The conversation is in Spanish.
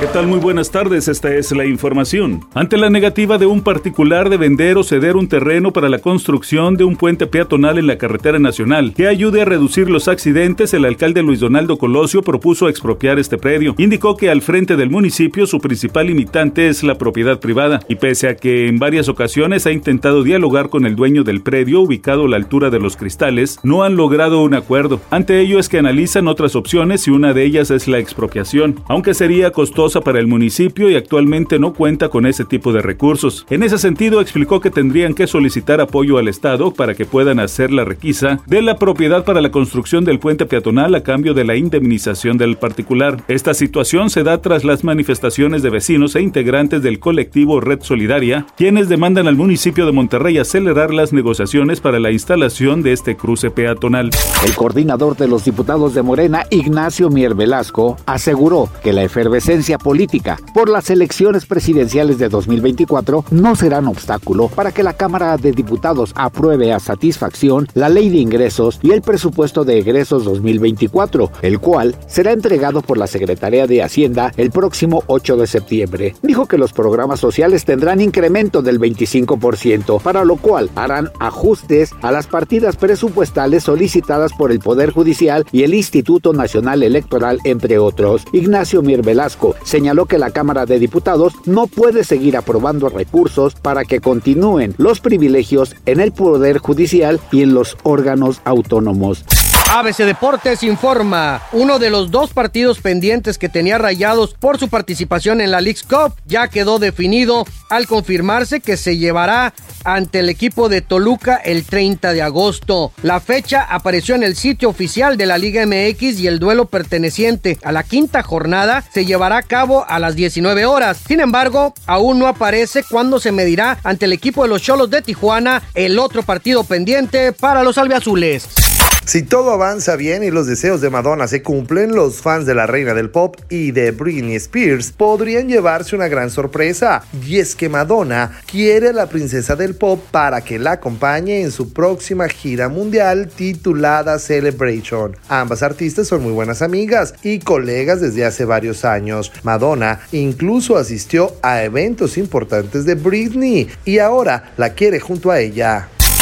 ¿Qué tal? Muy buenas tardes, esta es la información. Ante la negativa de un particular de vender o ceder un terreno para la construcción de un puente peatonal en la carretera nacional que ayude a reducir los accidentes, el alcalde Luis Donaldo Colosio propuso expropiar este predio. Indicó que al frente del municipio su principal limitante es la propiedad privada y pese a que en varias ocasiones ha intentado dialogar con el dueño del predio ubicado a la altura de los cristales, no han logrado un acuerdo. Ante ello es que analizan otras opciones y una de ellas es la expropiación, aunque sería costoso para el municipio y actualmente no cuenta con ese tipo de recursos. En ese sentido, explicó que tendrían que solicitar apoyo al Estado para que puedan hacer la requisa de la propiedad para la construcción del puente peatonal a cambio de la indemnización del particular. Esta situación se da tras las manifestaciones de vecinos e integrantes del colectivo Red Solidaria, quienes demandan al municipio de Monterrey acelerar las negociaciones para la instalación de este cruce peatonal. El coordinador de los diputados de Morena, Ignacio Mier Velasco, aseguró que la efervescencia política por las elecciones presidenciales de 2024 no serán obstáculo para que la Cámara de Diputados apruebe a satisfacción la ley de ingresos y el presupuesto de egresos 2024, el cual será entregado por la Secretaría de Hacienda el próximo 8 de septiembre. Dijo que los programas sociales tendrán incremento del 25%, para lo cual harán ajustes a las partidas presupuestales solicitadas por el Poder Judicial y el Instituto Nacional Electoral, entre otros. Ignacio Mier Velasco señaló que la Cámara de Diputados no puede seguir aprobando recursos para que continúen los privilegios en el Poder Judicial y en los órganos autónomos. ABC Deportes informa, uno de los dos partidos pendientes que tenía rayados por su participación en la League's Cup ya quedó definido al confirmarse que se llevará ante el equipo de Toluca el 30 de agosto. La fecha apareció en el sitio oficial de la Liga MX y el duelo perteneciente a la quinta jornada se llevará a a las 19 horas. Sin embargo, aún no aparece cuándo se medirá ante el equipo de los Cholos de Tijuana el otro partido pendiente para los albiazules. Si todo avanza bien y los deseos de Madonna se cumplen, los fans de la reina del pop y de Britney Spears podrían llevarse una gran sorpresa. Y es que Madonna quiere a la princesa del pop para que la acompañe en su próxima gira mundial titulada Celebration. Ambas artistas son muy buenas amigas y colegas desde hace varios años. Madonna incluso asistió a eventos importantes de Britney y ahora la quiere junto a ella.